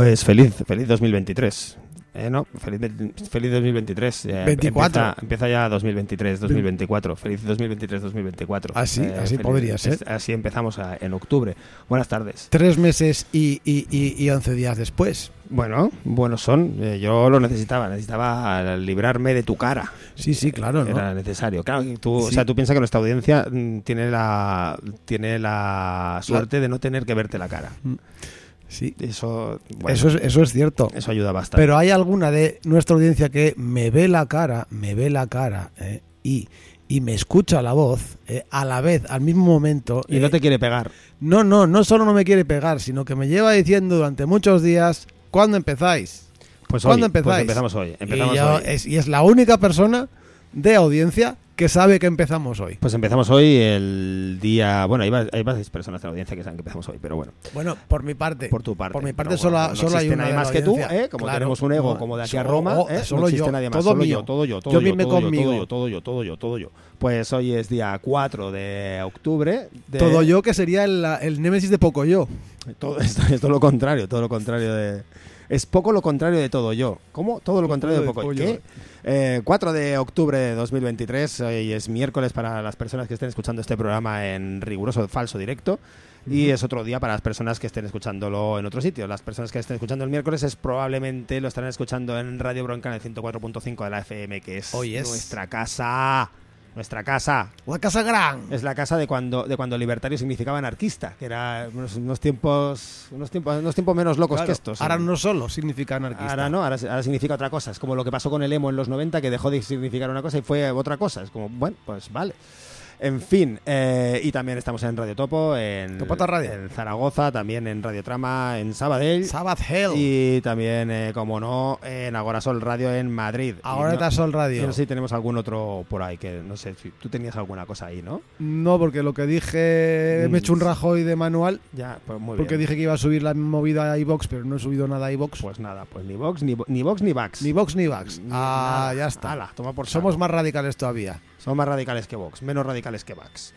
Pues feliz, feliz 2023. Eh, no, feliz, feliz 2023. Eh, 24. Empieza, empieza ya 2023, 2024. Feliz 2023, 2024. Así, Eh, así podría ser. es- así empezamos a- en octubre. Buenas tardes. Tres meses y, y, y, y 11 días después. Bueno, buenos son. Eh, yo lo necesitaba. Necesitaba librarme de tu cara. Sí, sí, claro, ¿no? Era necesario. Claro, tú, o Sí. sea, tú piensas que nuestra audiencia mm, tiene la tiene la suerte de no tener que verte la cara. Sí. Eso, bueno, Eso, es, eso es cierto. eso ayuda bastante. Pero hay alguna de nuestra audiencia que me ve la cara, me ve la cara eh, y, y me escucha la voz eh, a la vez, al mismo momento. y no eh, te quiere pegar. no, no, no solo no me quiere pegar, sino que me lleva diciendo durante muchos días, ¿cuándo empezáis? Pues ¿Cuándo hoy, pues empezáis? empezamos hoy. Empezamos y, yo- hoy. es, y es la única persona de audiencia que sabe que empezamos hoy. Pues empezamos hoy el día. Bueno, hay, hay varias personas en la audiencia que saben que empezamos hoy, pero bueno, Bueno, por mi parte. por tu parte. Por mi parte bueno, solo, no solo hay una nadie más que tú. ¿eh? Como Claro, tenemos un ego no, como de aquí a Roma, oh, ¿eh? solo no existe yo, nadie más. todo solo mío. yo, todo yo, todo Yo yo, todo conmigo. todo yo, todo yo, todo yo, todo yo. Pues hoy es día 4 de octubre. de- Todo yo que sería el, el némesis de poco yo. Todo esto es todo lo contrario, todo lo contrario de. Es poco lo contrario de todo yo. ¿Cómo? Todo lo contrario de poco. ¿Qué? Eh, 4 de octubre de 2023, hoy es miércoles para las personas que estén escuchando este programa en riguroso falso directo. Y es otro día para las personas que estén escuchándolo en otro sitio. Las personas que estén escuchando el miércoles es probablemente lo estarán escuchando en Radio Bronca en el 104.5 de la FM, que es Hoy es. nuestra casa. Nuestra casa. La Casa Gran. Es la casa de cuando, de cuando libertario significaba anarquista, que era unos, unos tiempos unos tiempos unos tiempos menos locos Claro, que estos. Ahora no solo significa anarquista. Ahora no, ahora, ahora significa otra cosa. Es como lo que pasó con el emo en los 90, que dejó de significar una cosa y fue otra cosa. Es como, bueno, pues vale. En fin, eh, y también estamos en Radio Topo, en, Topota Radio. en Zaragoza, también en Radio Trama, en Sabadell. Sabbath Hell. y también, eh, como no, en Agorasol Radio en Madrid. Ahora no- Sol Radio. no sé si tenemos algún otro por ahí, que no sé, si tú tenías alguna cosa ahí, ¿no? No, porque lo que dije, me he hecho un Mm, Rajoy de manual, Ya, pues muy porque bien. dije que iba a subir la movida a iVox, pero no he subido nada a iVox. Pues nada, pues ni Vox, ni, ni Vox, ni Vax. Ni Vox ni Vax. Ah, nada. ya está. Ala, toma por Somos más radicales todavía. Somos más radicales que Vox, menos radicales que Vax.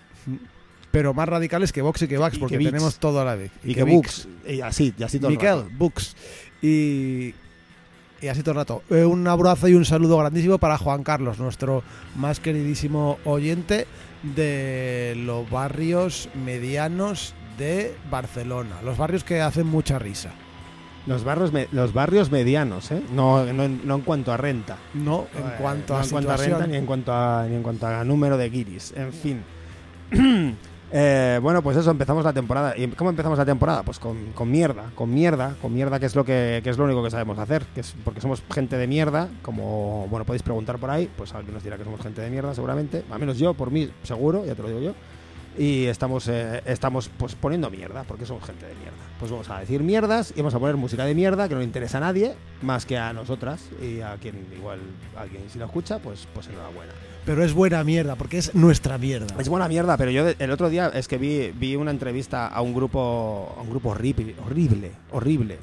Pero más radicales que Vox y que Vax, porque que tenemos todo a la vez. Y, que, Vix. Bux. Y así, y así todo el Miquel, rato. Bux. Y, y así todo el rato. Eh, un abrazo y un saludo grandísimo para Juan Carlos, nuestro más queridísimo oyente de los barrios medianos de Barcelona. Los barrios que hacen mucha risa. Los, barrios me- los barrios medianos, ¿eh? No, no, en- no en cuanto a renta. No, en Eh, cuanto no a en cuanto a renta ni en cuanto a, ni en cuanto a número de guiris. En fin. Eh, bueno, pues eso, empezamos la temporada. ¿Y cómo empezamos la temporada? Pues con, con mierda, con mierda, con mierda, que es lo que, que es lo único que sabemos hacer, que es porque somos gente de mierda, como bueno podéis preguntar por ahí, pues alguien nos dirá que somos gente de mierda, seguramente, al menos yo, por mí, seguro, ya te lo digo yo. Y estamos, eh, estamos pues poniendo mierda, porque somos gente de mierda. Pues vamos a decir mierdas y vamos a poner música de mierda que no le interesa a nadie, más que a nosotras y a quien igual, a quien si lo escucha, pues, pues enhorabuena. Pero es buena mierda, porque es nuestra mierda. Es buena mierda, pero yo el otro día es que vi, vi una entrevista a un grupo a un grupo horrible, horrible, horrible.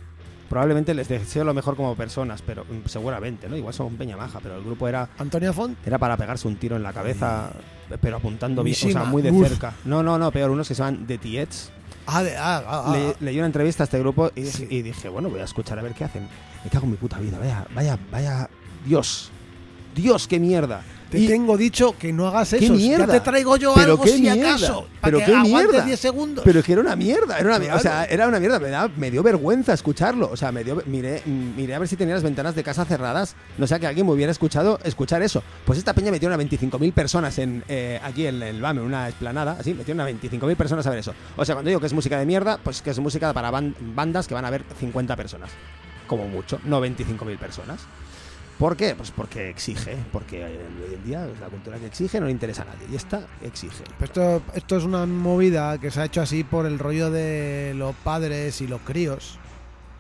probablemente les deseo lo mejor como personas, pero mm, seguramente, ¿no? Igual son peña maja, pero el grupo era Antonia Font. era para pegarse un tiro en la cabeza, pero apuntando bien, o sea, muy de uf. cerca. No, no, no, peor, unos que se llaman The Tiets. Ah, de, ah, ah, ah. Le- leí una entrevista a este grupo y Sí. y dije, bueno, voy a escuchar a ver qué hacen. Me cago en mi puta vida, vaya, vaya, vaya, Dios. Dios, qué mierda. Te Y- tengo dicho que no hagas ¡Qué eso. mierda! Ya te traigo yo Pero algo qué si mierda, acaso. pero para qué que aguantes mierda. 10 segundos. Pero es que era una mierda, era una mierda. O sea, era una mierda, me, da- me dio vergüenza escucharlo. O sea, me dio, miré, miré a ver si tenía las ventanas de casa cerradas. No sea que alguien me hubiera escuchado escuchar eso. Pues esta peña metió a 25.000 personas en, eh, aquí en el BAM, en una esplanada, así, metieron a 25.000 personas a ver eso. O sea, cuando digo que es música de mierda, pues que es música para ban- bandas que van a ver 50 personas. Como mucho, no 25.000 personas. ¿Por qué? Pues porque exige, porque hoy en día la cultura que exige, no le interesa a nadie. Y esta exige. Esto, esto es una movida que se ha hecho así por el rollo de los padres y los críos.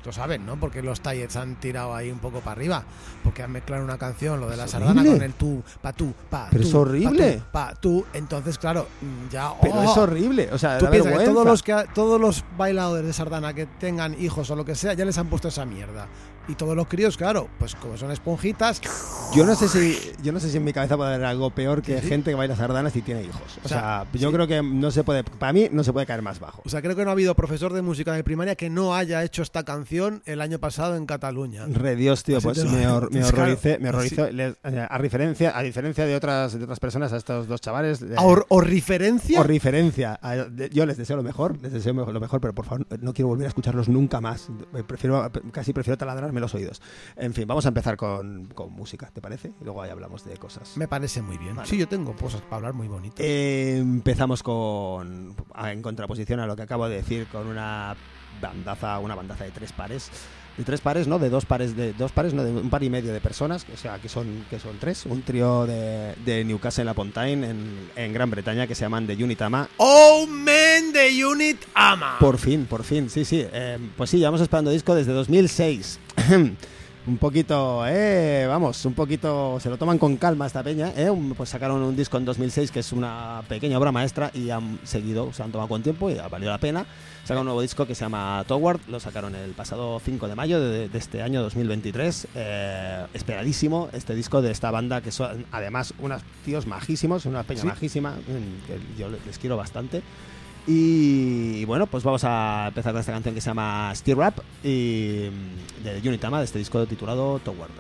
Lo saben, ¿no? Porque los Tallets han tirado ahí un poco para arriba. Porque han mezclado una canción, lo de la sardana con el tú, pa tú, pa Pero tú, es horrible. Pa tú, pa tú. Entonces, claro, ya. Pero es horrible, o sea, Tú piensas que todos los, que, todos los bailadores de sardana que tengan hijos o lo que sea, ya les han puesto esa mierda. Y todos los críos, claro, pues como son esponjitas, Yo no sé si yo no sé si en mi cabeza puede haber algo peor que Sí, sí. gente que baila sardanas y tiene hijos. O, O sea, sea, yo sí. creo que no se puede para mí no se puede caer más bajo. O sea, creo que no ha habido profesor de música de primaria que no haya hecho esta canción el año pasado en Cataluña. Re Dios, tío, pues me, hor- me es claro, horroricé, me. Les- eh, a diferencia a diferencia de otras de otras personas a estos dos chavales eh, ¿A hor- ¿Horriferencia? o referencia. a- de- Yo les deseo lo mejor, les deseo lo mejor, pero por favor no quiero volver a escucharlos nunca más. Prefiero casi prefiero taladrarme los oídos. En fin, vamos a empezar con, con música, ¿te parece? Y luego ahí hablamos de cosas. Me parece muy bien. Vale. Sí, yo tengo cosas para hablar muy bonitas. Eh, empezamos con en contraposición a lo que acabo de decir con una bandaza, una bandaza de tres pares. De tres pares, ¿no? De dos pares, de dos pares, no, de un par y medio de personas, o sea, que son, que son tres. Un trío de, de Newcastle upon Tyne en, en Gran Bretaña que se llaman The Unitama. ¡Oh, man, the unit ama! Por fin, por fin, sí, sí. Eh, pues sí, llevamos esperando disco desde 2006. un poquito, eh, vamos, un poquito, se lo toman con calma esta peña, eh. Un- Pues sacaron un disco en 2006 que es una pequeña obra maestra y han seguido, se han tomado con tiempo y ha valido la pena. Sacaron un nuevo disco que se llama Toward, lo sacaron el pasado 5 de mayo de, de este año 2023. Eh, esperadísimo este disco de esta banda que son además unos tíos majísimos, una peña Sí. majísima, mm, que yo les quiero bastante. Y bueno, pues vamos a empezar con esta canción que se llama Steer Rap y mm, de Unitama, de este disco titulado Toward.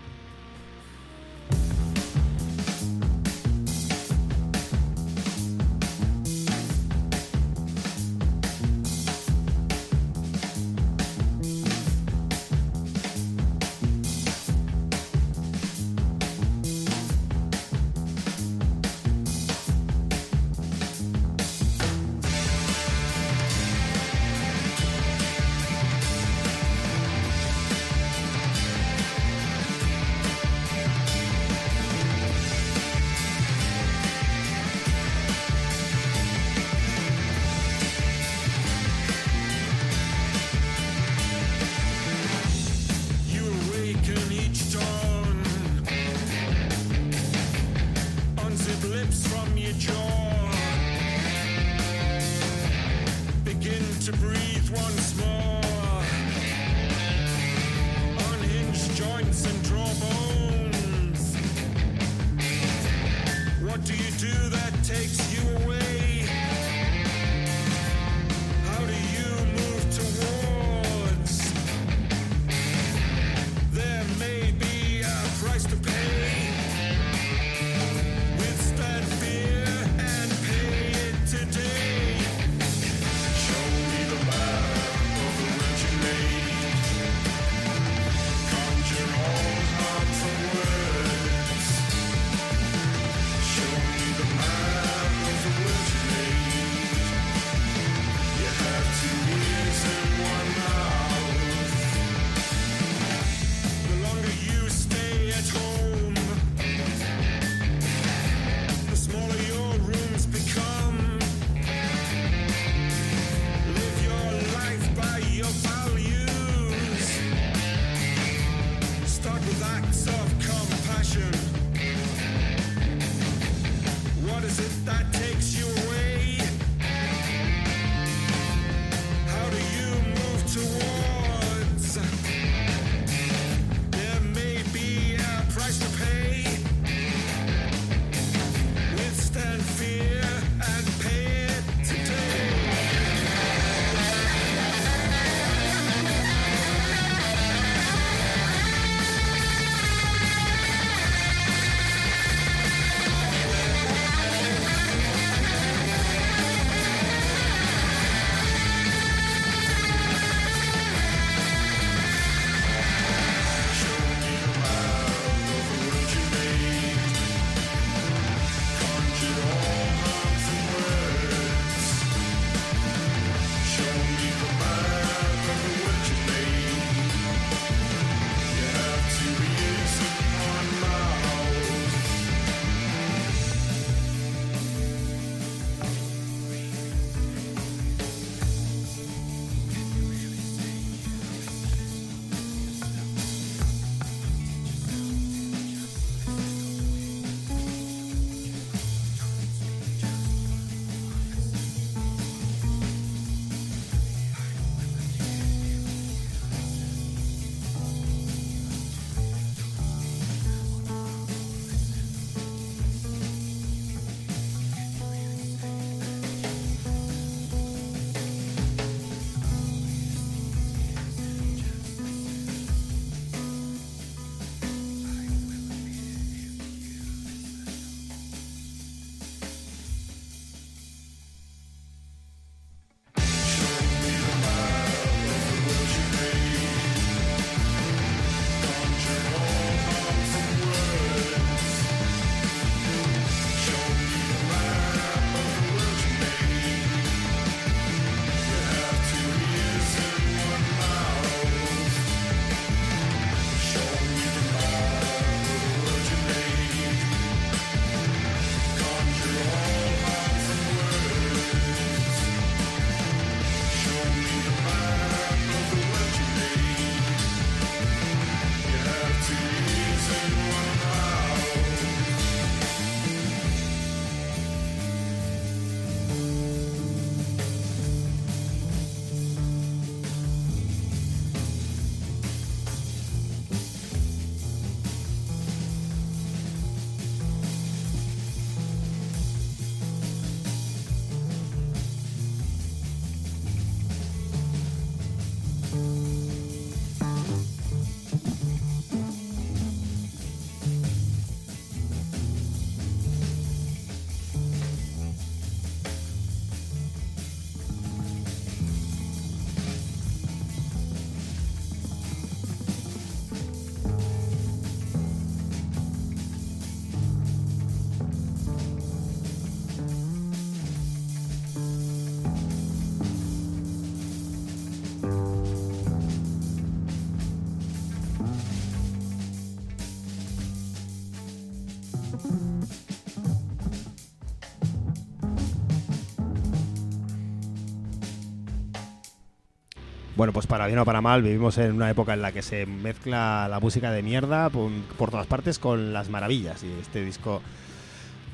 Bueno, pues para bien o para mal, vivimos en una época en la que se mezcla la música de mierda por, por todas partes con las maravillas. Y este disco,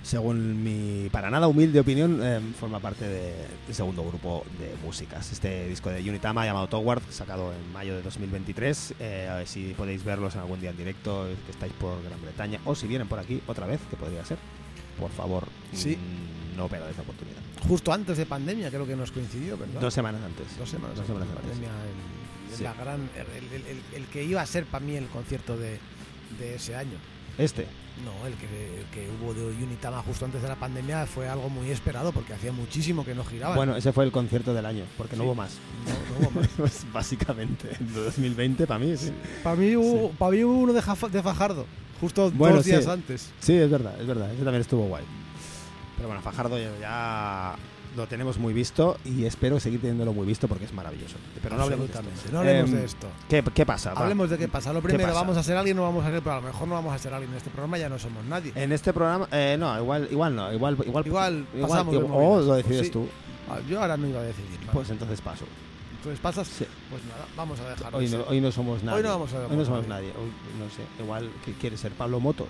según mi para nada humilde opinión, eh, forma parte de- del segundo grupo de músicas. Este disco de Unitama llamado Toward, sacado en mayo de 2023. Eh, a ver si podéis verlos en algún día en directo, que estáis por Gran Bretaña, o si vienen por aquí otra vez, que podría ser. Por favor, Sí. mm, no perdáis la oportunidad. Justo antes de pandemia, creo que nos coincidió, ¿verdad? Dos semanas antes. Dos semanas, Dos semanas antes de antes. pandemia, el, Sí. la gran, el, que iba a ser para mí el concierto de, de ese año. Este. No, el que, que hubo de Unitama justo antes de la pandemia fue algo muy esperado porque hacía muchísimo que no giraban. Bueno, ese fue el concierto del año, porque no Sí. hubo más. no, no hubo más. Pues básicamente, en 2020 para mí, sí. para, mí hubo, para mí hubo uno de, Fajardo, justo Bueno, dos días antes. Sí, es verdad, es verdad, ese también estuvo guay. Pero bueno, Fajardo ya, lo tenemos muy visto y espero seguir teniéndolo muy visto porque es maravilloso. Pero no hablemos de esto. No hablemos Em, de esto. ¿Qué, qué pasa? Va. Hablemos de qué pasa. Lo primero, pasa? vamos a ser alguien, no vamos a ser, pero a lo mejor no vamos a ser alguien en este programa, ya no somos nadie. En este programa, eh, no, igual, igual no, igual, igual, Igual pasamos igual- o lo decides Pues sí. tú, Ah, Yo ahora no iba a decidir. pues entonces paso. Entonces pasas, Sí. pues nada, vamos a dejarlo. Hoy no, hoy no somos nadie. no vamos a Hoy no somos nadie. nadie. Hoy, no sé, igual que quiere ser Pablo Motos.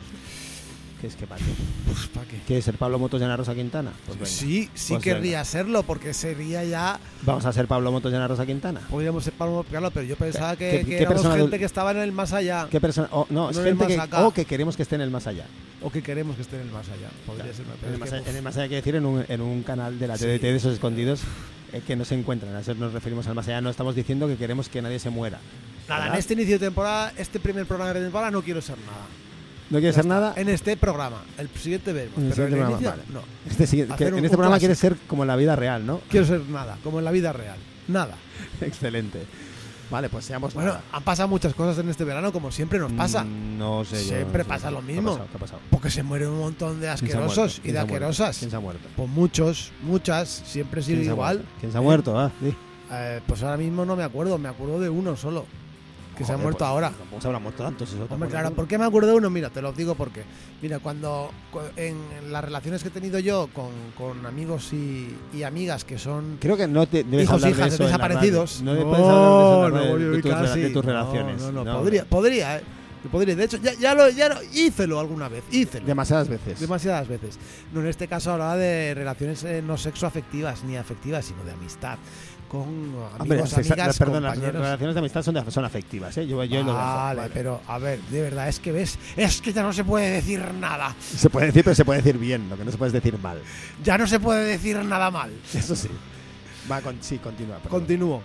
¿Qué es que para qué? Pues, ¿para qué? ¿Quiere ser Pablo Motos Ana Rosa Quintana? Pues venga. Sí, sí Pues querría serlo, porque sería ya. Vamos a ser Pablo Motos Ana Rosa Quintana. Podríamos ser Pablo Picarlo, pero yo pensaba que, ¿Qué- que qué éramos gente del- que estaba en el más allá. ¿Qué persona? oh, no, es No en el gente que, o que queremos que esté en el más allá. O que queremos que esté en el más allá. Podría Claro, ser. en, el es más que, allá, en el más allá quiere decir en un, en un canal de la Sí. TDT de esos escondidos eh, que no se encuentran. A eso nos referimos al más allá. No estamos diciendo que queremos que nadie se muera. Nada, en ¿verdad? este inicio de temporada, este primer programa de temporada, no quiero ser nada. ¿No quieres ser nada? En este programa. El siguiente veremos. En el pero en siguiente el inicio, programa, no. Este, siguiente- un- en este un programa quieres clásico. ser como en la vida real, ¿no? Quiero ser nada, como en la vida real. Nada. Excelente. Vale, pues seamos Bueno, nada. han pasado muchas cosas en este verano, como siempre nos pasa. Mm, No sé. yo, Siempre no sé. pasa lo ¿Qué ha mismo. pasado? ¿Qué ha pasado? Porque se mueren un montón de asquerosos y ¿Quién de asquerosas. ¿Quién se ha muerto? Pues muchos, muchas, siempre sigue ¿Quién igual. ¿Quién se ha muerto? Ah, sí. Eh, pues ahora mismo no me acuerdo, me acuerdo de uno solo. Que se ha muerto pues, ahora. Tampoco se habrán muerto tantos. eso, Hombre, claro, ¿por qué me acuerdo de uno? Mira, te lo digo porque. Mira, cuando cu- en las relaciones que he tenido yo con, con amigos y, y amigas que son Creo que no te debes hijos hablar hijas de eso desaparecidos. No, puedes hablar de eso no, de, tus, casi- de tus no, relaciones. No, no, No, podría, podría, ¿eh? De hecho, ya, ya lo, ya lo hícelo alguna vez, hícelo. Demasiadas veces. Demasiadas veces. No, en este caso hablaba de relaciones eh, no sexoafectivas ni afectivas, sino de amistad. Con amigos, Hombre, las sexa- amigas, perdón, las relaciones de amistad son, de- son afectivas, ¿eh? Yo, yo lo dejo. Vale, Vale. pero a ver, de verdad, es que ves, es que ya no se puede decir nada. Se puede decir, pero se puede decir bien, lo que no se puede decir mal. Ya no se puede decir nada mal. Eso sí. Va con, sí, continúa. perdón. Continúo.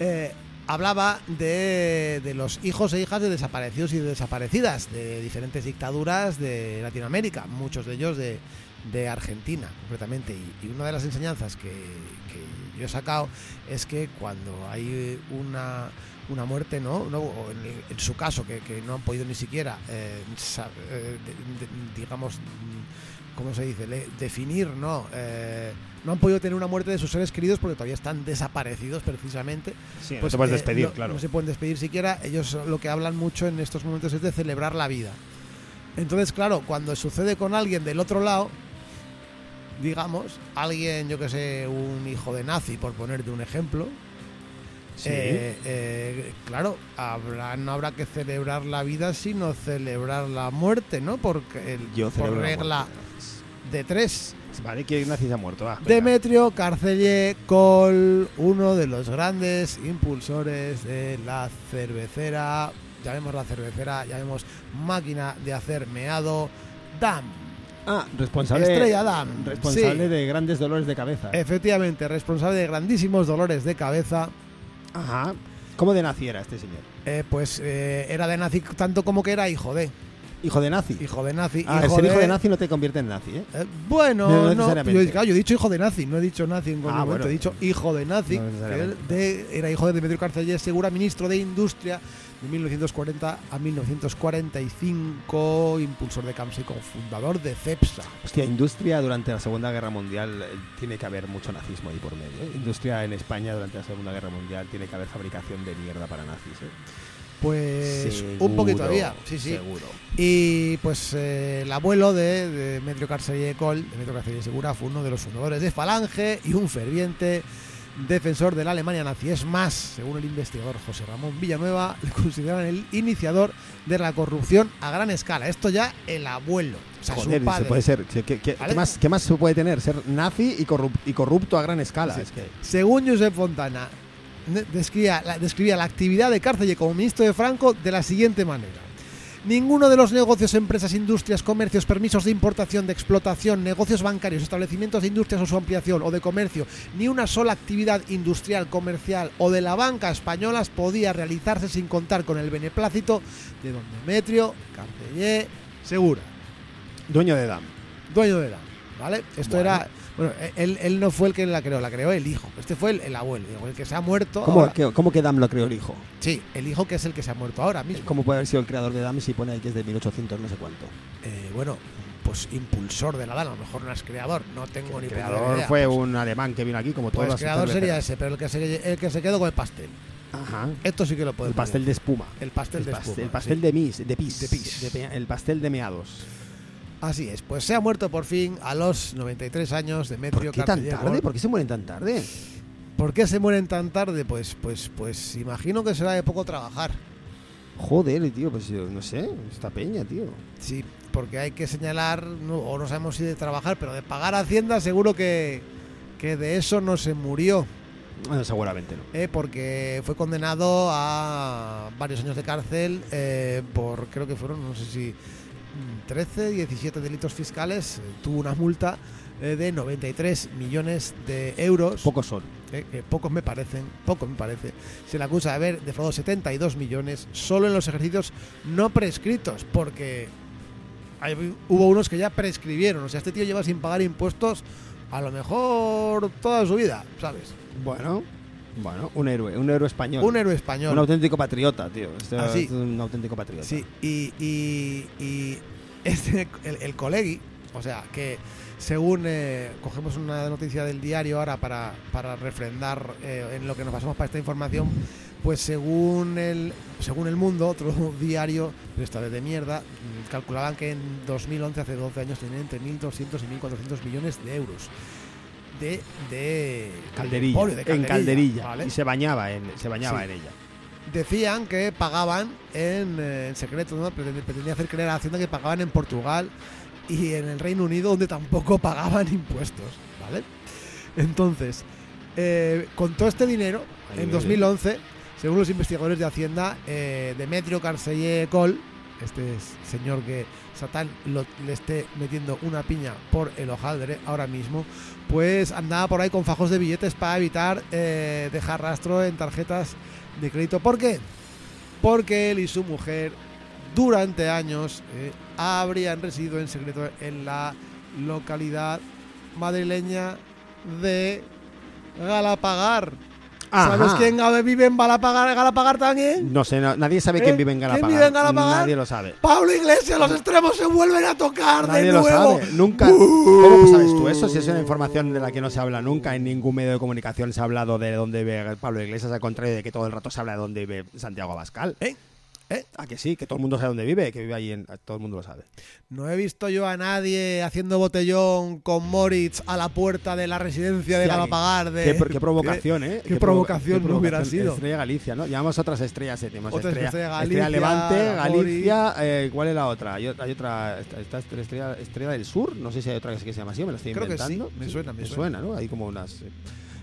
Eh, hablaba de, de los hijos e hijas de desaparecidos y de desaparecidas de diferentes dictaduras de Latinoamérica, muchos de ellos de, de Argentina, concretamente. Y, y una de las enseñanzas que yo he sacado es que cuando hay una, una muerte, ¿no? No, en, en su caso, que, que no han podido ni siquiera, eh, eh, de- de- digamos, ¿cómo se dice? Le- definir, ¿no? Eh, no han podido tener una muerte de sus seres queridos porque todavía están desaparecidos precisamente. Sí, no Pues, te puedes eh, despedir, no- claro. No se pueden despedir siquiera. Ellos lo que hablan mucho en estos momentos es de celebrar la vida. Entonces, claro, cuando sucede con alguien del otro lado, digamos, alguien, yo que sé, un hijo de nazi, por ponerte un ejemplo, Sí. eh, eh, claro, habrá, no habrá que celebrar la vida, sino celebrar la muerte, ¿no? Porque el, Yo por regla de tres. Vale, que se ha muerto. Demetrio Carceller Col, uno de los grandes impulsores de la cervecera, llamemos la cervecera, llamemos máquina de hacer meado, DAM. Ah, responsable. Estrella Damm, Responsable sí. de grandes dolores de cabeza. Efectivamente, responsable de grandísimos dolores de cabeza, Ajá. ¿Cómo de naciera este señor? eh, pues eh, era de nazi tanto como que era hijo de. Hijo de nazi. Hijo de nazi. ah, el ser hijo de nazi no te convierte en nazi, ¿eh? Eh, bueno, No yo, claro, yo he dicho hijo de nazi, no he dicho nazi en ningún Ah, momento, bueno. he dicho hijo de nazi, No que necesariamente. él de- era hijo de Demetrio Carceller Segura, ministro de Industria de 1940 a 1945, impulsor de CAMSA y cofundador de CEPSA. Hostia, industria durante la Segunda Guerra Mundial eh, tiene que haber mucho nazismo ahí por medio. ¿eh? Industria en España durante la Segunda Guerra Mundial tiene que haber fabricación de mierda para nazis. ¿eh? Pues Seguro, un poquito había, sí, sí. Seguro. Y pues eh, el abuelo de, de Demetrio Carceller Col, Demetrio Carceller Segura, fue uno de los fundadores de Falange y un ferviente defensor de la Alemania nazi. Es más, según el investigador José Ramón Villanueva, le consideran el iniciador de la corrupción a gran escala. Esto ya el abuelo, o sea, Joder, su padre. se puede ser. ¿Qué, qué- qué- ¿Vale? qué más, qué más se puede tener? Ser nazi y, corrup- y corrupto a gran escala. Sí. Es que, Según Josep Fontana, describía la, describía la actividad de Cárcelle como ministro de Franco de la siguiente manera. Ninguno de los negocios, empresas, industrias, comercios, permisos de importación, de explotación, negocios bancarios, establecimientos de industrias o su ampliación o de comercio, ni una sola actividad industrial, comercial o de la banca españolas podía realizarse sin contar con el beneplácito de don Demetrio Carceller Segura dueño de DAM. dueño de la, ¿vale? Esto Bueno. era, bueno, él, él no fue el que la creó, la creó el hijo. Este fue el, el abuelo, digo, el que se ha muerto. ¿Cómo, ahora. que, ¿Cómo que DAM lo creó el hijo? Sí, el hijo que es el que se ha muerto ahora mismo. ¿Cómo puede haber sido el creador de DAM si pone ahí que es de 1800 no sé cuánto? Eh, bueno, pues impulsor de la DAN, a lo mejor no es creador, no tengo ni El puta creador idea. fue Pues- un alemán que vino aquí como todas Pues las creador sería ese, pero el que se, el que se quedó con el pastel. Ajá. Esto sí que lo puedo El pastel de espuma. El pastel el de pastel, espuma, el pastel sí. de mis, de pis. De pis. De el pastel de meados. Así es, pues se ha muerto por fin a los 93 años ¿Por Demetrio qué tan tarde? ¿Por qué se mueren tan tarde? ¿Por qué se mueren tan tarde? Pues, pues, pues imagino que será de poco trabajar. Joder, tío, pues yo no sé, esta peña, tío. Sí, porque hay que señalar, no- o no sabemos si de trabajar, pero de pagar Hacienda seguro que, que de eso no se murió, Bueno, seguramente no. ¿eh? porque fue condenado a varios años de cárcel eh, por, creo que fueron, no sé si 13, 17 delitos fiscales, eh, tuvo una multa eh, de 93 millones de euros. Pocos son. eh, pocos me parecen, pocos me parece. Se le acusa de haber defraudado 72 millones solo en los ejercicios no prescritos, porque hay- hubo unos que ya prescribieron. O sea, este tío lleva sin pagar impuestos a lo mejor toda su vida, ¿sabes? Bueno, bueno, un héroe, un héroe español. Un héroe español. Un auténtico patriota, tío. Este Ah, sí. es un auténtico patriota. Sí, y, y, y este, el, el colegui, o sea, que según eh, cogemos una noticia del diario ahora para, para refrendar eh, en lo que nos basamos para esta información, pues según el, según el mundo, otro diario, pero esta vez de mierda, mm, calculaban que en 2011, hace 12 años, tenían entre 1.200 y 1.400 millones de euros. De, de Calderilla, polio, de en Calderilla. ¿vale? Y se bañaba en, se bañaba Sí. en ella. decían que pagaban en, eh, en secreto, ¿no? Pretendía, hacer creer a la Hacienda que pagaban en Portugal y en el Reino Unido, donde tampoco pagaban impuestos, ¿vale? Entonces, eh, con todo este dinero, Ahí en ve. 2011, según los investigadores de Hacienda, eh, Demetrio Carceller Col, este es- señor que Satán lo- le esté metiendo una piña por el hojaldre ahora mismo, pues andaba por ahí con fajos de billetes para evitar eh, dejar rastro en tarjetas de crédito. ¿Por qué? Porque él y su mujer durante años eh, habrían residido en secreto en la localidad madrileña de Galapagar. ¿Sabes quién vive en Galapagar, Galapagar también? No sé, no- nadie sabe ¿Eh? quién vive en ¿Quién Galapagar. vive en Galapagar? Nadie lo sabe. Pablo Iglesias, los extremos se vuelven a tocar Nadie de lo nuevo. sabe. Nunca. ¿Cómo sabes tú eso? Si es una información de la que no se habla nunca, en ningún medio de comunicación se ha hablado de dónde vive Pablo Iglesias, al contrario de que todo el rato se habla de dónde vive Santiago Abascal. ¿Eh? ¿Eh? Ah, que sí, que todo el mundo sabe dónde vive, que vive ahí en. Todo el mundo lo sabe. No he visto yo a nadie haciendo botellón con Moritz a la puerta de la residencia de Galapagar. De... Qué, qué provocación, ¿eh? qué provoca- provocación qué no hubiera sido. Estrella Galicia, ¿no? Llamamos otras estrellas, eh, tenemos Otras estrella, estrella Estrella Galicia, Levante, la Galicia, eh, ¿cuál es la otra? Hay, hay otra, esta, esta es estrella, estrella del Sur, no sé si hay otra que se llama así, me la estoy Creo que sí, inventando. me suena, me me suena. suena, ¿no? Hay como unas... eh,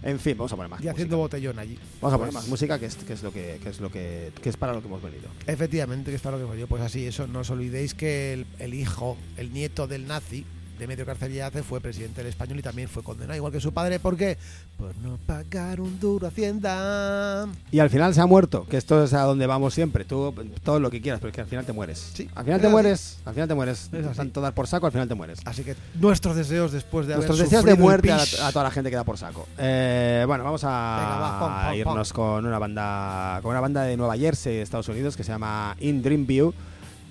En fin, vamos a poner más Y música. haciendo botellón allí. Vamos a poner Pues, más música, que es, que es lo que, que es lo que, que es para lo que hemos venido. Efectivamente, que está lo que fue yo. Pues así, eso, no os olvidéis que el, el hijo, el nieto del nazi, Demetrio Carcellace, fue presidente del español y también fue condenado, igual que su padre, ¿por qué? Por no pagar un duro Hacienda. Y al final se ha muerto, que esto es a donde vamos siempre. Tú, todo lo que quieras, pero es que al final te mueres. Sí, Al final te así. mueres, al final te mueres. Tanto dar por saco, al final te mueres. Así que nuestros deseos después de Nuestros haber deseos de muerte a, toda la gente que da por saco. Eh, bueno, vamos a Venga, va, irnos con una banda con una banda de Nueva Jersey, Estados Unidos, que se llama In Dreamview.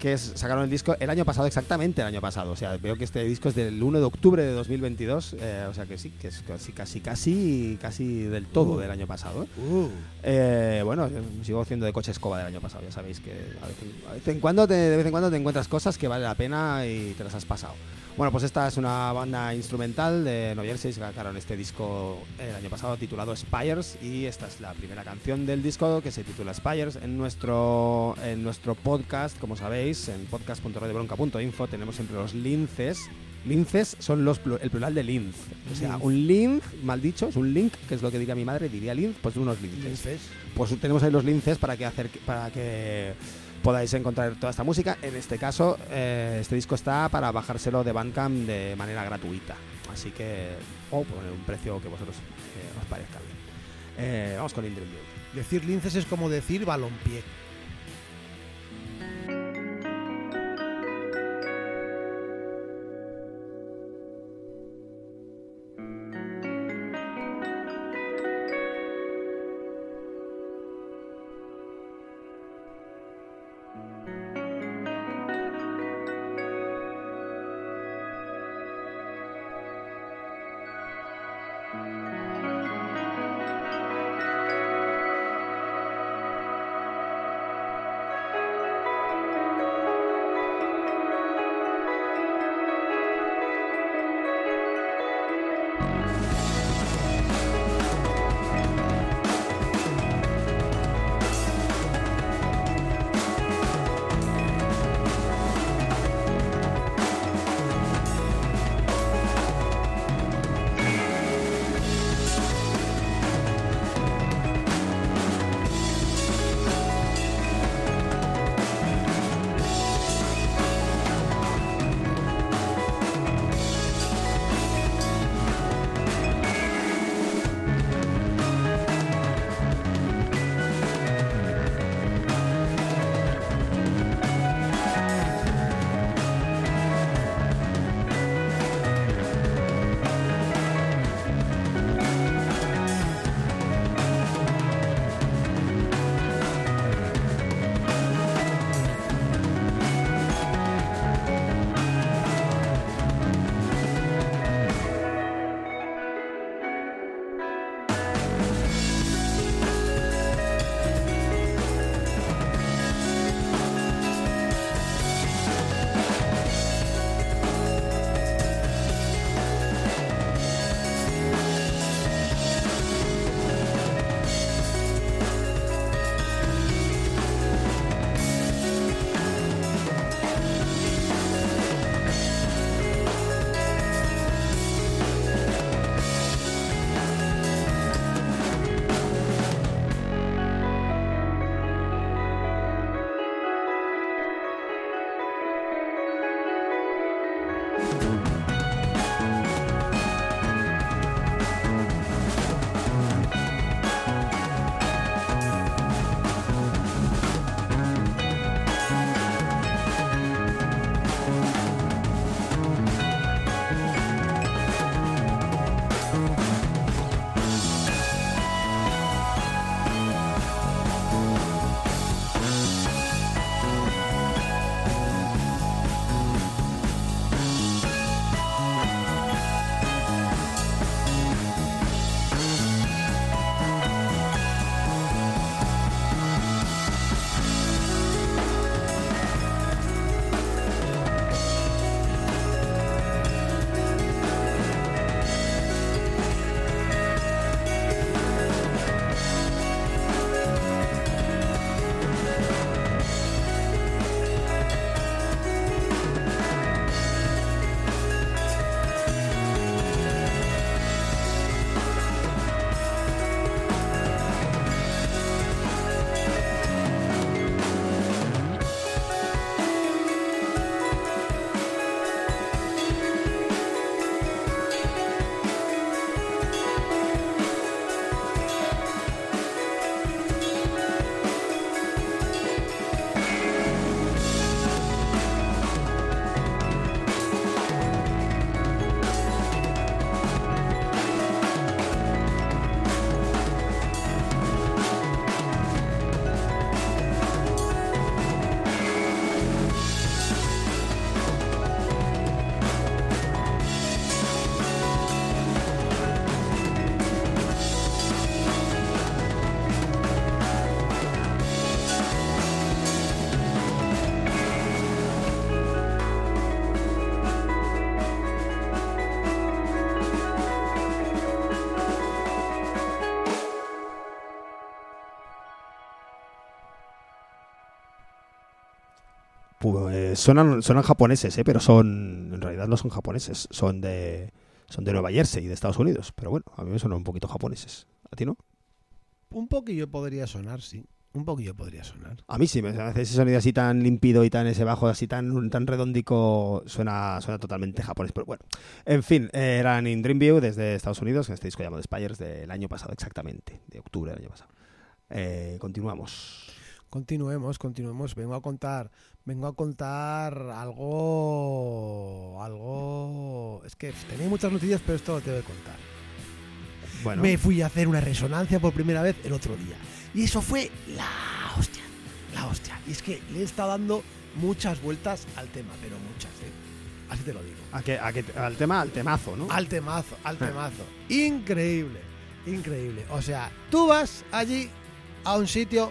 Que sacaron el disco el año pasado, exactamente el año pasado. O sea, veo que este disco es del 1 de octubre de 2022. eh, o sea que sí, que es casi, casi, casi, casi del todo del año pasado. ¿eh? Uh, Eh, bueno, yo sigo haciendo de coche escoba del año pasado. Ya sabéis que a vez en, a vez en cuando te, de vez en cuando te encuentras cosas que vale la pena y te las has pasado. Bueno, pues esta es una banda instrumental de Nueva Jersey. Sacaron este disco el año pasado titulado Spires y esta es la primera canción del disco que se titula Spires. En nuestro, en nuestro podcast, como sabéis, en podcast.radiobronca.info tenemos siempre los linces. Linces son los el plural de linz. O sea, Linz. un linz, mal dicho, es un link, que es lo que diría mi madre, diría linz, pues unos linces linces. pues tenemos ahí los linces para que hacer para que podáis encontrar toda esta música. En este caso, eh, este disco está para bajárselo de Bandcamp de manera gratuita. Así que, o poner un precio que vosotros eh, os parezca bien. Eh, vamos con Indrill Dude. Decir linces es como decir balompié. Pues suenan, suenan japoneses, ¿eh? pero son. En realidad no son japoneses, son de. Son de Nueva Jersey, de Estados Unidos. Pero bueno, a mí me suenan un poquito japoneses. ¿A ti no? Un poquillo podría sonar, sí. Un poquillo podría sonar. A mí sí, me hace ese sonido así tan límpido y tan ese bajo así tan, tan redondico, suena, suena totalmente japonés. Pero bueno, en fin, eh, eran In Dreamview desde Estados Unidos, en este disco llamado Spires del año pasado, exactamente, de octubre del año pasado. Eh, continuamos. Continuemos, continuemos. Vengo a contar, vengo a contar algo, algo. Es que tenéis muchas noticias, pero esto lo tengo que contar. Bueno, Me fui a hacer una resonancia por primera vez el otro día. Y eso fue la hostia, la hostia. Y es que le he estado dando muchas vueltas al tema, pero muchas, ¿eh? Así te lo digo. a que, a que- al tema, al temazo, ¿no? Al temazo, al temazo. Increíble, increíble. O sea, tú vas allí a un sitio,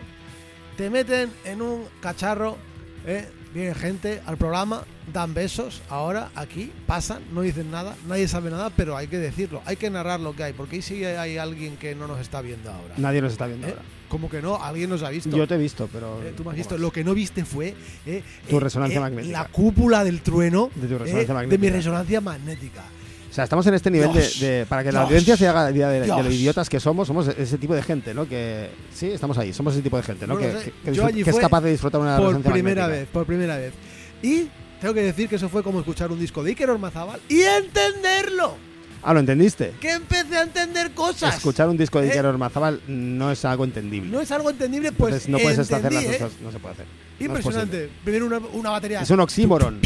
te meten en un cacharro, ¿eh? viene gente al programa, dan besos, ahora aquí pasan, no dicen nada, nadie sabe nada, pero hay que decirlo, hay que narrar lo que hay, porque ahí sí hay alguien que no nos está viendo ahora. Nadie nos está viendo ¿Eh? ahora. Como que no, alguien nos ha visto. Yo te he visto, pero. Eh, tú me has ¿cómo visto. Lo que no viste fue eh, Tu resonancia magnética. La cúpula del trueno De tu resonancia de mi magnética. resonancia magnética. Sea, estamos en este nivel de, Dios. de- Para que la audiencia se haga idea de, de lo idiotas que somos, somos ese tipo de gente, ¿no? Que. Sí, estamos ahí, somos ese tipo de gente, ¿no? Que, sé. que- es capaz de disfrutar una por primera magnética. vez, por primera vez. Y tengo que decir que eso fue como escuchar un disco de Iker Ormazábal y entenderlo. Ah, ¿lo entendiste? Que empecé a entender cosas. Escuchar un disco de ¿Eh? Iker Ormazábal no es algo entendible. No es algo entendible, pues Entonces, no puedes hacer entendí, las ¿eh? cosas, no se puede hacer. No Impresionante. Primero una, una batería. Es un oxímoron.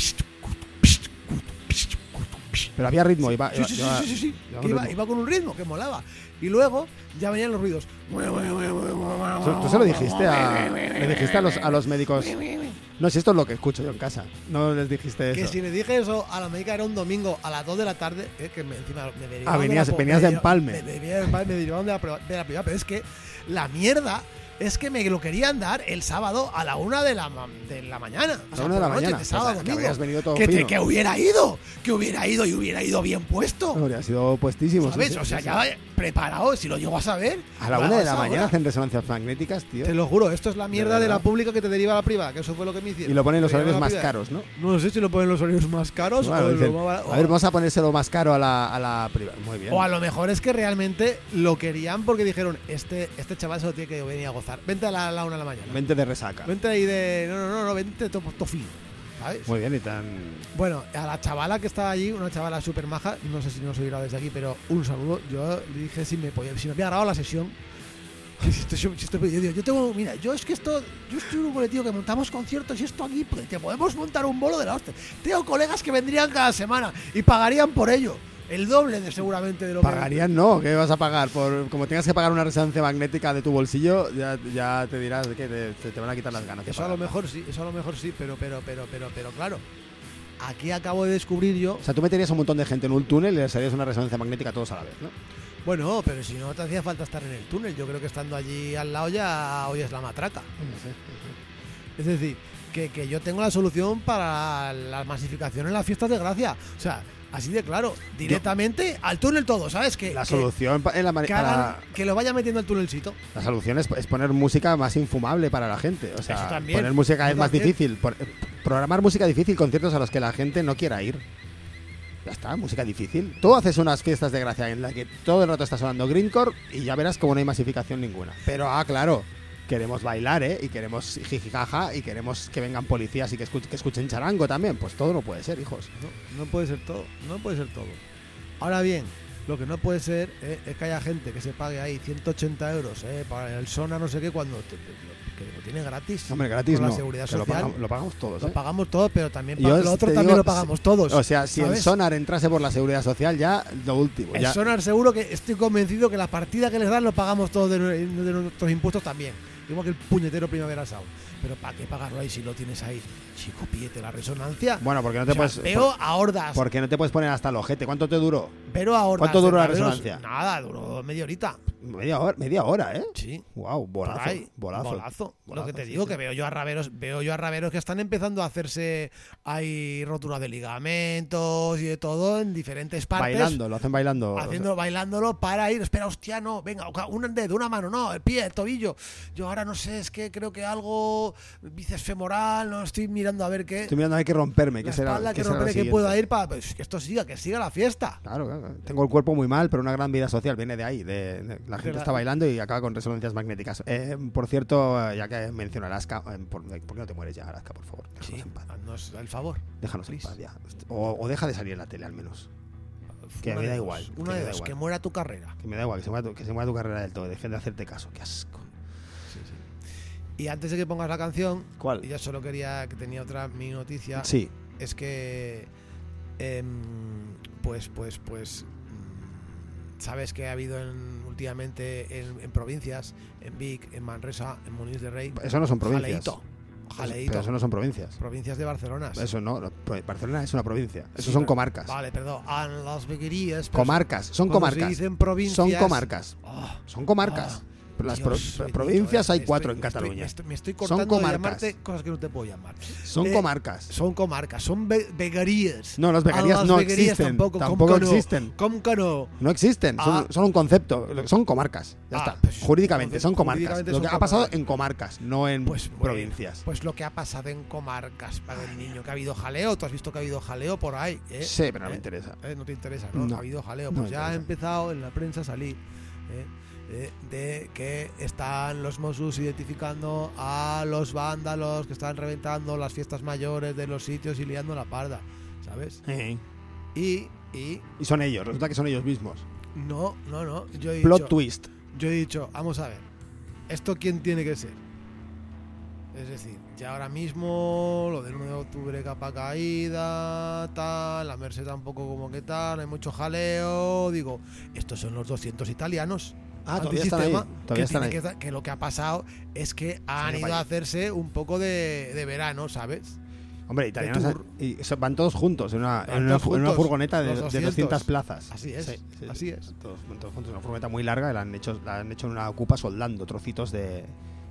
Pero había ritmo, iba, Sí, sí, sí, iba- sí, sí, sí. Que un iba, ritmo. iba con un ritmo que molaba. Y luego ya venían los ruidos. ¿Tú, se lo dijiste a, le dijiste a los, a los médicos? No, si esto es lo que escucho yo en casa. No les dijiste Que eso. si le dije eso a la médica era un domingo a las 2 de la tarde, eh, que me, encima me derivaron Ah, de venías- la po- venías me de empalme. Me, me venía de empalme, me derivaron de la, de la privada, pero es que la mierda es que me lo querían dar el sábado a la una de la, ma- de la mañana. O A sea, la una de la noche, mañana. de sábado a O sea, que domingo. habrías venido todo que, te- que hubiera ido, que hubiera ido y hubiera ido bien puesto. Habría sido puestísimo. ¿Sabes? sí, o sea, sí, ya preparado, si lo llego a saber. A la una de la mañana hacen resonancias magnéticas, tío. Te lo juro, esto es la mierda de, la pública que te deriva a la privada, que eso fue lo que me hicieron. Y lo ponen en los horarios más caros, ¿no? No sé si lo ponen en los horarios más caros Claro, o, dicen, lo más- a ver, vamos a ponérselo más caro a la, a la privada. Muy bien. o a lo mejor es que realmente lo querían porque dijeron, este, este chaval se lo tiene que venir a gozar. Vente a la, una de la mañana. Mente de resaca. Vente ahí de... No, no, no, no vente to, to fino, ¿sabes? Muy bien, y tan. Bueno, a la chavala que estaba allí, una chavala súper maja, no sé si nos oirá desde aquí, pero un saludo. Yo le dije si me podía, si me había grabado la sesión. si esto- si yo, digo, yo tengo, mira, yo es que esto, yo estoy en un colectivo que montamos conciertos y esto aquí, pues, te podemos montar un bolo de la hostia. Tengo colegas que vendrían cada semana y pagarían por ello. El doble de seguramente de lo que. Pagarían no, ¿qué vas a pagar? Por, como tengas que pagar una resonancia magnética de tu bolsillo, ya, ya te dirás que te, te- te van a quitar las ganas. Eso a lo mejor sí, eso a lo mejor sí, pero, pero, pero, pero, pero, claro. Aquí acabo de descubrir yo. O sea, tú meterías a un montón de gente en un túnel y les harías una resonancia magnética a todos a la vez, ¿no? Bueno, pero si no te hacía falta estar en el túnel, yo creo que estando allí al lado ya oyes la matraca. Es decir, que, que yo tengo la solución para la masificación en las fiestas de gracia. O sea, así de claro, directamente al túnel todo, ¿sabes? Que, La solución en la, que, hagan- que lo vaya metiendo al túnelcito. la solución es, es poner música más infumable para la gente. O sea, Eso también, poner música es más también. difícil. Por- programar música difícil, conciertos a los que la gente no quiera ir. Ya está, música difícil. Tú haces unas fiestas de gracia en las que todo el rato está sonando Greencore y ya verás como no hay masificación ninguna. Pero, ah, claro, queremos bailar, ¿eh? Y queremos jijijaja y queremos que vengan policías y que, escuch- que escuchen charango también. Pues todo no puede ser, hijos. No, no puede ser todo, no puede ser todo. Ahora bien, lo que no puede ser eh, es que haya gente que se pague ahí 180 euros eh, para el Sona no sé qué cuando te- te- que lo tiene gratis. Hombre, gratis Con la no. seguridad que lo, social. pagamos, lo pagamos todos, Lo ¿eh? pagamos todo, pero también Yo lo otro digo, también lo pagamos todos. O sea, si el sonar entrase por la seguridad social, ya lo último. El ya- Sonar seguro que estoy convencido que la partida que les dan lo pagamos todos de nuestros impuestos también. Igual que el puñetero Primavera Sound. Pero ¿para qué pagarlo ahí si lo tienes ahí? Chico, pídete la resonancia. Bueno, porque no te O sea, puedes. veo a hordas. Porque no te puedes poner hasta el ojete. ¿Cuánto te duró? Pero ahora. ¿Cuánto duró la resonancia? Nada, duró media horita. Media hora, media hora, ¿eh? Sí. Wow, bolazo, ahí. bolazo. Bolazo. Lo que te digo, sí. que veo yo a raveros, veo yo a raveros que están empezando a hacerse hay rotura de ligamentos y de todo en diferentes partes. Bailando, lo hacen bailando. Haciendo, bailándolo para ir, espera, hostia, no, venga, un dedo, una mano, no, el pie, el tobillo. Yo ahora no sé, es que creo que algo, bíceps femoral, no estoy mirando a ver qué. Estoy mirando, hay que romperme. la ¿Qué será, qué que romperé, que pueda ir para pues, que esto siga, que siga la fiesta. Claro, claro. Tengo el cuerpo muy mal, pero una gran vida social viene de ahí. De, de- la gente la- está bailando y acaba con resonancias magnéticas. Eh, por cierto, eh, ya que menciono Alaska, eh, ¿por, por qué no te mueres ya, Alaska, por favor? Déjanos en paz. haznos el favor. Déjanos en please. paz ya. O, o deja de salir en la tele al menos. Que Una me da dos, igual, Una de dos, igual. que muera tu carrera. Que me da igual, que se muera tu, que se muera tu carrera del todo. Dejen de hacerte caso. Qué asco. Y antes de que pongas la canción, ¿Cuál? yo solo quería que tenía otra mi noticia, Sí. es que em, pues pues pues mm, sabes que ha habido en- últimamente en, en provincias, en Vic, en Manresa, en Muniz de Rey, Eso no son provincias. jaleíto, Eso- jaleíto, Pero eso no son provincias. provincias de Barcelona. Eso no. pro- Barcelona es una provincia. Eso Sí, son pero- comarcas. Vale, perdón, en las veguerías. pero Comarcas. Son se comarcas. dicen provincias, Son comarcas. Ah, Son comarcas. ah, Pero las pro- provincias hay cuatro estoy- en Cataluña. Me estoy, me estoy Son cortando de comarcas. llamarte cosas que no te puedo llamar. Son Eh, comarcas. Son comarcas, son ve- veguerías. No, las A veguerías las no veguerías existen. Tampoco, Tampoco ¿cómo que no? existen. ¿Cómo que no? No existen, son, Ah. son un concepto, son comarcas. Ya Ah, está. pues, jurídicamente, son comarcas. jurídicamente Lo son que ha pasado comarcas. en comarcas, no en Pues bueno, provincias. Pues lo que ha pasado en comarcas para el niño, que ha habido jaleo, tú has visto que ha habido jaleo por ahí, ¿eh? sí, pero no me ¿Eh? interesa. Eh, No te interesa, ¿no? No. Ha habido jaleo. Pues ya ha empezado en la prensa a salir ¿eh? Eh, de que están los Mossos identificando a los vándalos que están reventando las fiestas mayores de los sitios y liando la parda, ¿sabes? Y, y Y son ellos, resulta que son ellos mismos. no, no, no. Yo he Plot dicho, twist. yo he dicho, vamos a ver, ¿esto quién tiene que ser? Es decir, ya ahora mismo lo del 1 de octubre capa caída, tal, la Merced tampoco como que tal, hay mucho jaleo, digo, estos son los 200 italianos. Ah, todavía están ahí. Todavía que, están ahí. que, que lo que ha pasado es que han ido a hacerse un poco de, de verano, ¿sabes? Hombre, italianos y van todos juntos en una, en una, fu- en una juntos, furgoneta de, los de 200. 200 plazas. Así es, Sí, sí, así es. Todos, todos juntos, una furgoneta muy larga y la han hecho, la han hecho en una ocupa soldando trocitos de,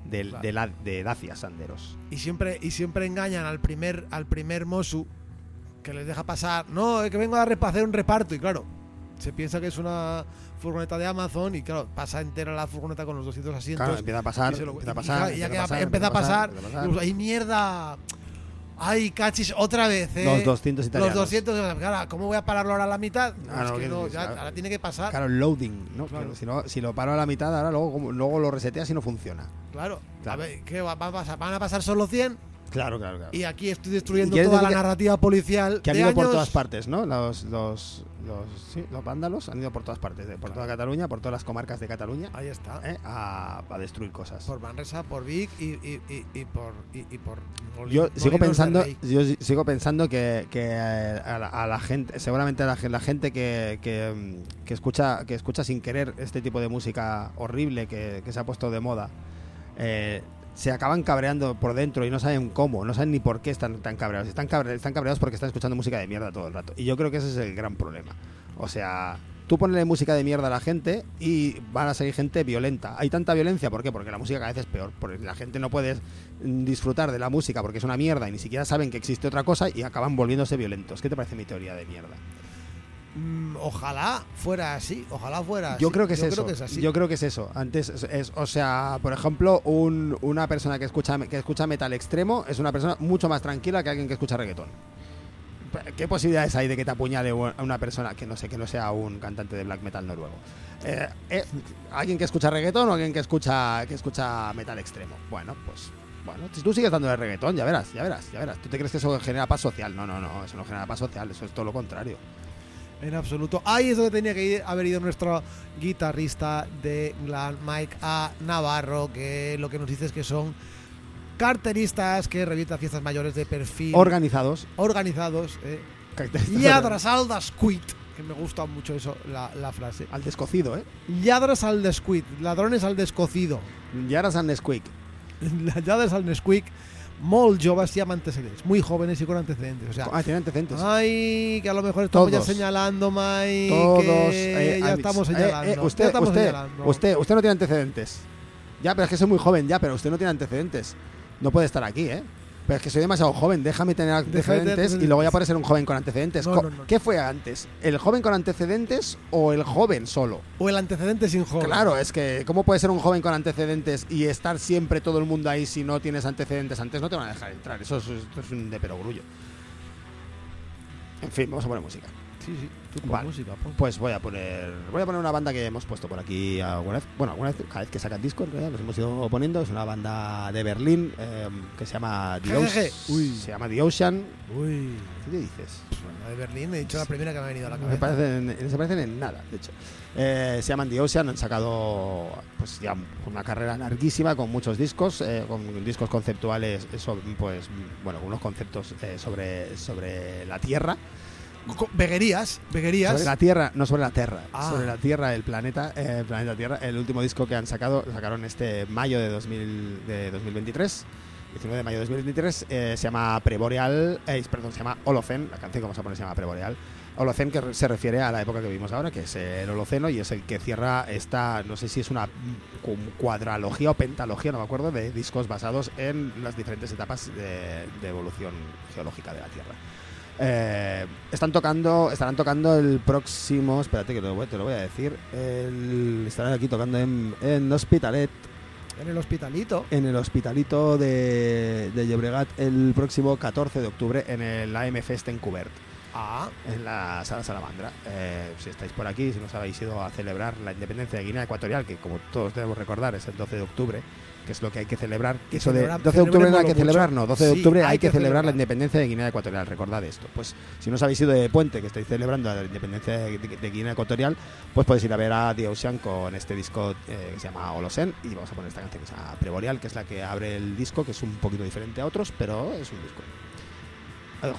de, Claro. de, la- de Dacia Sanderos. y siempre y siempre engañan al primer al primer Mosu que les deja pasar no es que vengo a hacer un reparto y claro se piensa que es una furgoneta de Amazon y claro pasa entera la furgoneta con los 200 asientos Claro, empieza a pasar, lo- empieza a pasar. y ya empieza que a empieza a pasar, empieza a pasar. digo, ay mierda ay cachis otra vez ¿eh? Los 200 italianos. los 200 claro, ¿cómo voy a pararlo ahora a la mitad? Ah, es no, que que- no, ya, claro. ahora tiene que pasar Claro, el loading, ¿no? Claro. Si, no, si lo paro a la mitad, ahora luego, luego lo reseteas y no funciona. claro, Claro. A ver, ¿qué va, va a pasar? van a pasar solo 100 Claro, claro, claro. y aquí estoy destruyendo ¿Y quieres toda la que- narrativa policial que han de ido por todas partes, ¿no? Los, los, los, sí, los vándalos han ido por todas partes, de- por toda Cataluña, por todas las comarcas de Cataluña, Ahí está. ¿eh? a, a destruir cosas. Por Manresa, por Vic y, y, y, y por y, y por Molin- Yo sigo pensando, yo si- sigo pensando que, que, eh, a, la, a la gente, seguramente a la, gen- la gente que, que, mm, que escucha, que escucha sin querer este tipo de música horrible que, que se ha puesto de moda, eh, se acaban cabreando por dentro y no saben cómo, no saben ni por qué están tan cabreados. Están, cabre- están cabreados porque están escuchando música de mierda todo el rato. Y yo creo que ese es el gran problema. O sea, tú ponele música de mierda a la gente y van a salir gente violenta. Hay tanta violencia, ¿por qué? Porque la música cada vez es peor. Porque la gente no puede disfrutar de la música porque es una mierda y ni siquiera saben que existe otra cosa y acaban volviéndose violentos. ¿Qué te parece mi teoría de mierda? Mm, ojalá fuera así, ojalá fuera Yo así. creo que es Yo eso. creo que es así. Yo creo que es eso. Antes es, es- o sea, por ejemplo, un- una persona que escucha que escucha metal extremo es una persona mucho más tranquila que alguien que escucha reggaetón. ¿Qué posibilidades hay de que te apuñale una persona que no sé, que no sea un cantante de black metal noruego? Eh, eh, ¿Alguien que escucha reggaetón o alguien que escucha que escucha metal extremo? Bueno, pues bueno, si tú sigues dándole reggaetón, ya verás, ya verás, ya verás. ¿Tú te crees que eso genera paz social? No, no, no, eso no genera paz social, eso es todo lo contrario. En absoluto. Ahí es donde tenía que ir- haber ido nuestro guitarrista de Glam, Mike A. Navarro, que lo que nos dice es que son carteristas que revientan fiestas mayores de perfil Organizados. organizados. Eh. Al descuit. Que me gusta mucho eso, la, la frase. Al descocido, ¿eh? Lladres al descuit. Ladrones al descocido. Yaras and Nesquik. Lladres al Nesquik. molt joves y amb antecedentes, muy jóvenes y con antecedentes. O sea, Ah, tiene antecedentes. ay, que a lo mejor estamos Todos. ya señalando, Mai, Todos. que eh, ya estamos eh, señalando. eh, ya usted, estamos usted, señalando. usted, usted no tiene antecedentes. Ya, pero es que soy muy joven, ya, pero usted no tiene antecedentes. No puede estar aquí, ¿eh? Pero es que soy demasiado joven, déjame tener antecedentes y luego ya puede ser un joven con antecedentes. No, Co- no, no. ¿Qué fue antes? ¿El joven con antecedentes o el joven solo? O el antecedente sin joven. Claro, es que ¿cómo puede ser un joven con antecedentes y estar siempre todo el mundo ahí si no tienes antecedentes antes? No te van a dejar entrar, eso es, esto es un de perogrullo. En fin, vamos a poner música. Sí, sí, tú pon Vale. música, pon. Pues voy a poner voy a poner una banda que hemos puesto por aquí alguna vez. Bueno, alguna vez, cada vez que sacan discos, los hemos ido poniendo. Es una banda de Berlín eh, que se llama The. Ocean. Uy. Se llama The Ocean. Uy, ¿Qué dices? bueno, de Berlín he dicho la primera que me ha venido a la No se cabeza. parecen, no se parecen en nada, de hecho. Eh, se llaman The Ocean, han sacado pues ya una carrera larguísima con muchos discos, eh, con discos conceptuales, eh, sobre, pues bueno, unos conceptos eh, sobre, sobre la Tierra. Veguerías, veguerías. Sobre la Tierra, no sobre la Tierra, Ah. sobre la Tierra, el planeta, eh, el planeta Tierra. El último disco que han sacado, lo sacaron este mayo de, 2000, de 2023. 19 de mayo de 2023 eh, se llama Preboreal, eh, perdón, se llama Holocen, la canción que vamos a poner se llama Preboreal. Holocen que se refiere a la época que vivimos ahora, que es el Holoceno y es el que cierra esta, no sé si es una cu- cuadralogía o pentalogía, no me acuerdo, de discos basados en las diferentes etapas de, de evolución geológica de la Tierra. Eh, están tocando, estarán tocando el próximo, espérate que te lo voy, te lo voy a decir, el- estarán aquí tocando en, en Hospitalet, En el hospitalito. en el Hospitalito de, de Llobregat el próximo 14 de octubre en el AM Fest en Cubert, Ah, en la Sala Salamandra. Eh, si estáis por aquí, si nos habéis ido a celebrar la independencia de Guinea Ecuatorial, que como todos debemos recordar es el 12 de octubre, que es lo que hay que celebrar. Que eso de Celebra- 12 de octubre no hay que celebrar, no, 12 de Sí, octubre hay hay que, que celebrar la independencia de Guinea Ecuatorial, recordad esto. Pues si no os habéis ido de puente, que estáis celebrando la independencia de, de- de Guinea Ecuatorial, pues podéis ir a ver a The Ocean con este disco eh, que se llama Holosen y vamos a poner esta canción que se llama Preboreal, que es la que abre el disco, que es un poquito diferente a otros, pero es un disco. Lo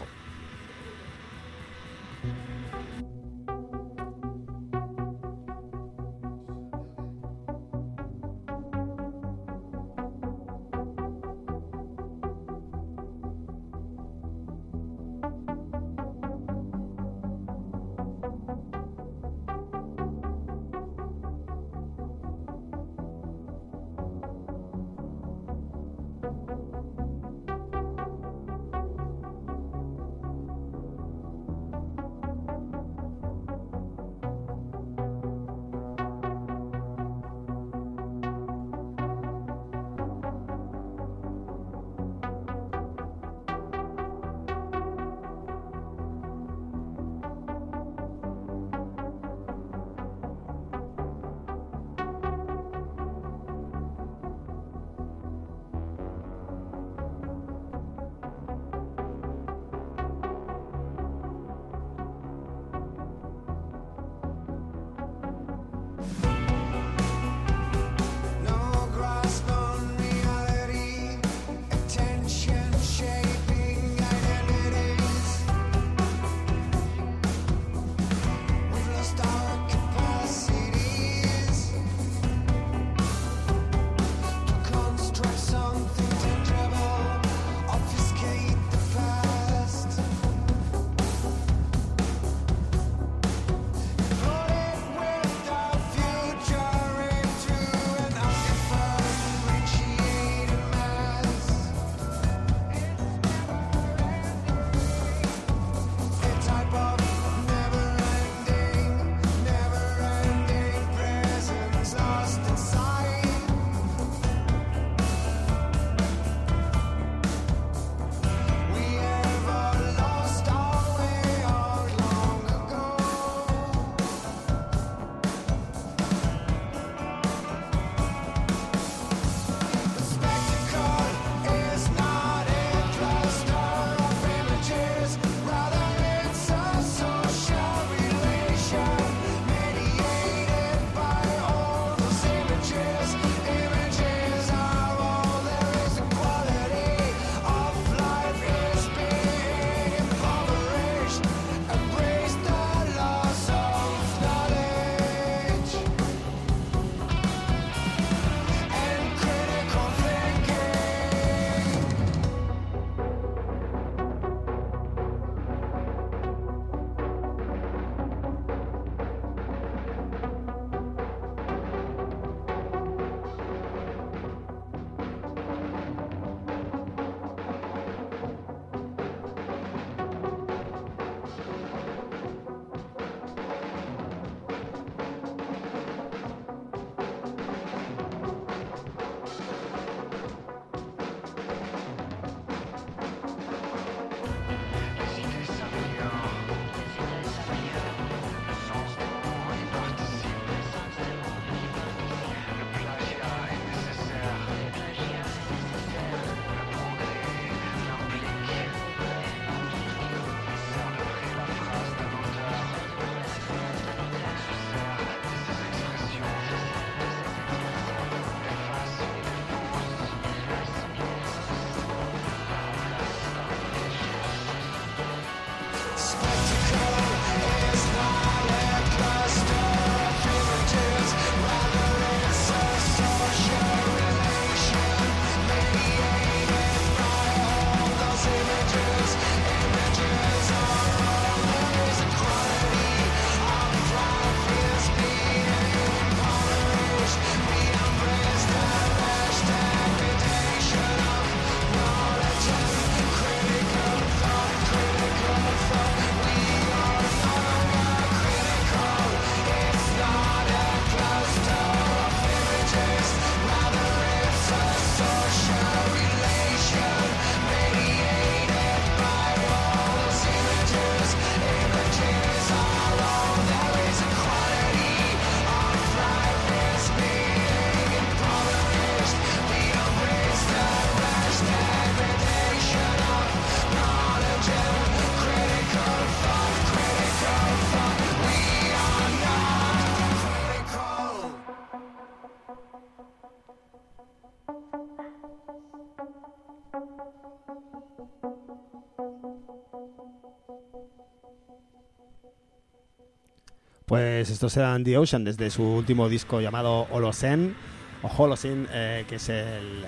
Pues estos eran The Ocean desde su último disco llamado Holocene o Holocene, eh, que es el,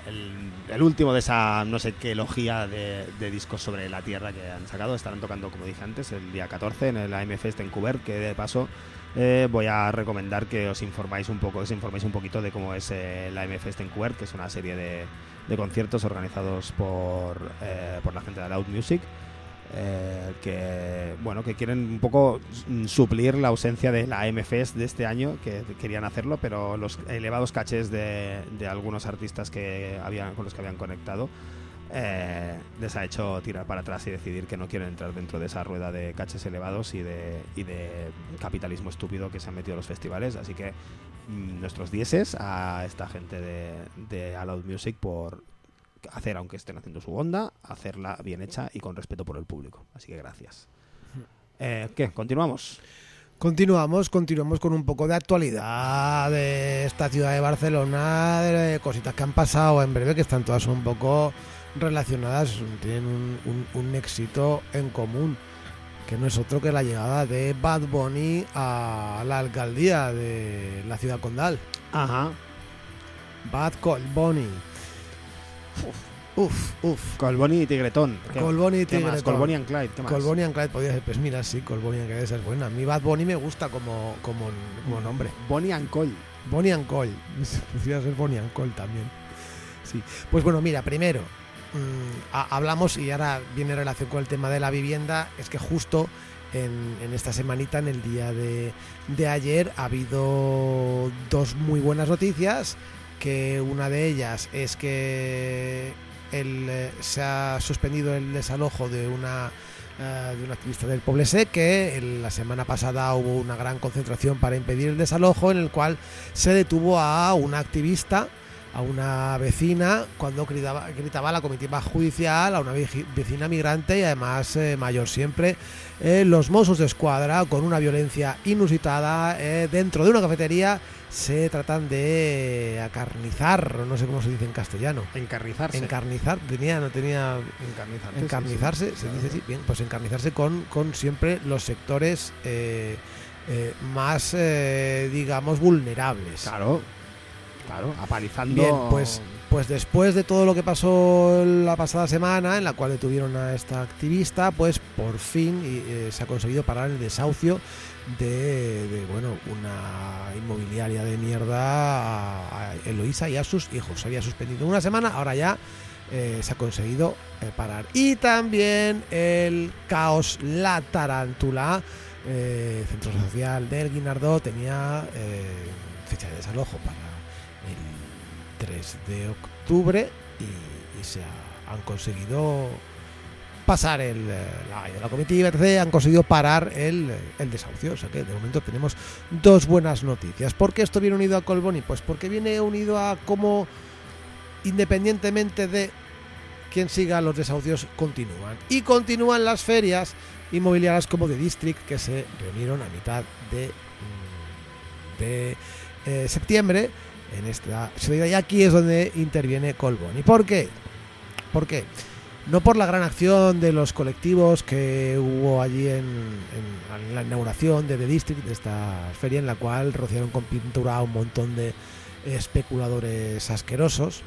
último de esa no sé qué logía de, discos sobre la Tierra que han sacado. Estarán tocando, como dije antes, el día 14 en el AM Fest en Vancouver, que de paso eh, voy a recomendar que os informáis un poco, os informéis un poquito de cómo es eh, el AM Fest en Vancouver, que es una serie de, de conciertos organizados por, eh, por la gente de Loud Music eh, que bueno que quieren un poco mm, suplir la ausencia de la AMFest de este año que querían hacerlo pero los elevados cachés de, de algunos artistas que habían con los que habían conectado eh, les ha hecho tirar para atrás y decidir que no quieren entrar dentro de esa rueda de caches elevados y de, y de capitalismo estúpido que se han metido los festivales. Así que mm, nuestros dieces a esta gente de, de Aloud Music por hacer, aunque estén haciendo su onda, hacerla bien hecha y con respeto por el público. Así que gracias. Eh, ¿Qué? ¿Continuamos? Continuamos, continuamos con un poco de actualidad de esta ciudad de Barcelona, de cositas que han pasado en breve, que están todas un poco relacionadas, tienen un, un- un éxito en común, que no es otro que la llegada de Bad Bunny a la alcaldía de la ciudad condal. Ajá. Bad Col Bunny. Uf, uf. Colboni y Tigretón. ¿Qué, Colboni y? Tigretón. Colboni and Clyde. ¿Qué más? Colboni and Clyde podría ser, pues mira, sí, Colboni and Clyde esa es buena. A mí Bad Bunny me gusta como, como, como nombre. Bonnie and Cole. Bonnie and Cole. Podría ser Bonnie and Cole también. Sí. Pues bueno, mira, primero mm, ha- hablamos y ahora viene en relación con el tema de la vivienda. Es que justo en, en esta semanita, en el día de, de ayer, ha habido dos muy buenas noticias. Que una de ellas es que el, eh, se ha suspendido el desalojo de una eh, de un activista del Poblese que la semana pasada hubo una gran concentración para impedir el desalojo en el cual se detuvo a una activista a una vecina cuando gritaba, gritaba la comitiva judicial, a una vecina migrante y además eh, mayor siempre, eh, los Mossos de Escuadra con una violencia inusitada eh, dentro de una cafetería se tratan de acarnizar, no sé cómo se dice en castellano. Encarnizarse. Encarnizar, tenía, no tenía Encarnizarse. encarnizarse, sí, sí, se claro. dice así, bien, pues encarnizarse con, con siempre los sectores eh, más, eh, digamos, vulnerables. Claro. Claro. Apalizando. Bien, pues, pues después de todo lo que pasó la pasada semana, en la cual detuvieron a esta activista, pues por fin eh, se ha conseguido parar el desahucio de, de, bueno una inmobiliaria de mierda a, a Eloísa y a sus hijos. Se había suspendido una semana, ahora ya eh, se ha conseguido eh, parar. Y también el caos La Tarántula, eh, centro social del Guinardó, tenía eh, fecha de desalojo para 3 de octubre y, se ha- han conseguido pasar el, eh, la, la comitiva, han conseguido parar el, eh, el desahucio. O sea que de momento tenemos dos buenas noticias. ¿Por qué esto viene unido a Colboni? Pues porque viene unido a cómo, independientemente de quién siga, los desahucios continúan. Y continúan las ferias inmobiliarias como The District, que se reunieron a mitad de, mm, de eh, septiembre en esta ciudad. Y aquí es donde interviene Colboni. ¿Por qué? ¿Por qué? No por la gran acción de los colectivos que hubo allí en la inauguración de The District, de esta feria en la cual rociaron con pintura a un montón de especuladores asquerosos.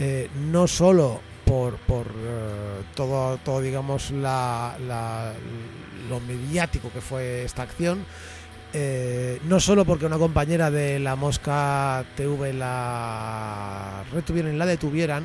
Eh, no solo por, por eh, todo, todo, digamos, la, la- lo mediático que fue esta acción, eh, no solo porque una compañera de la Mosca TV la retuvieran y la detuvieran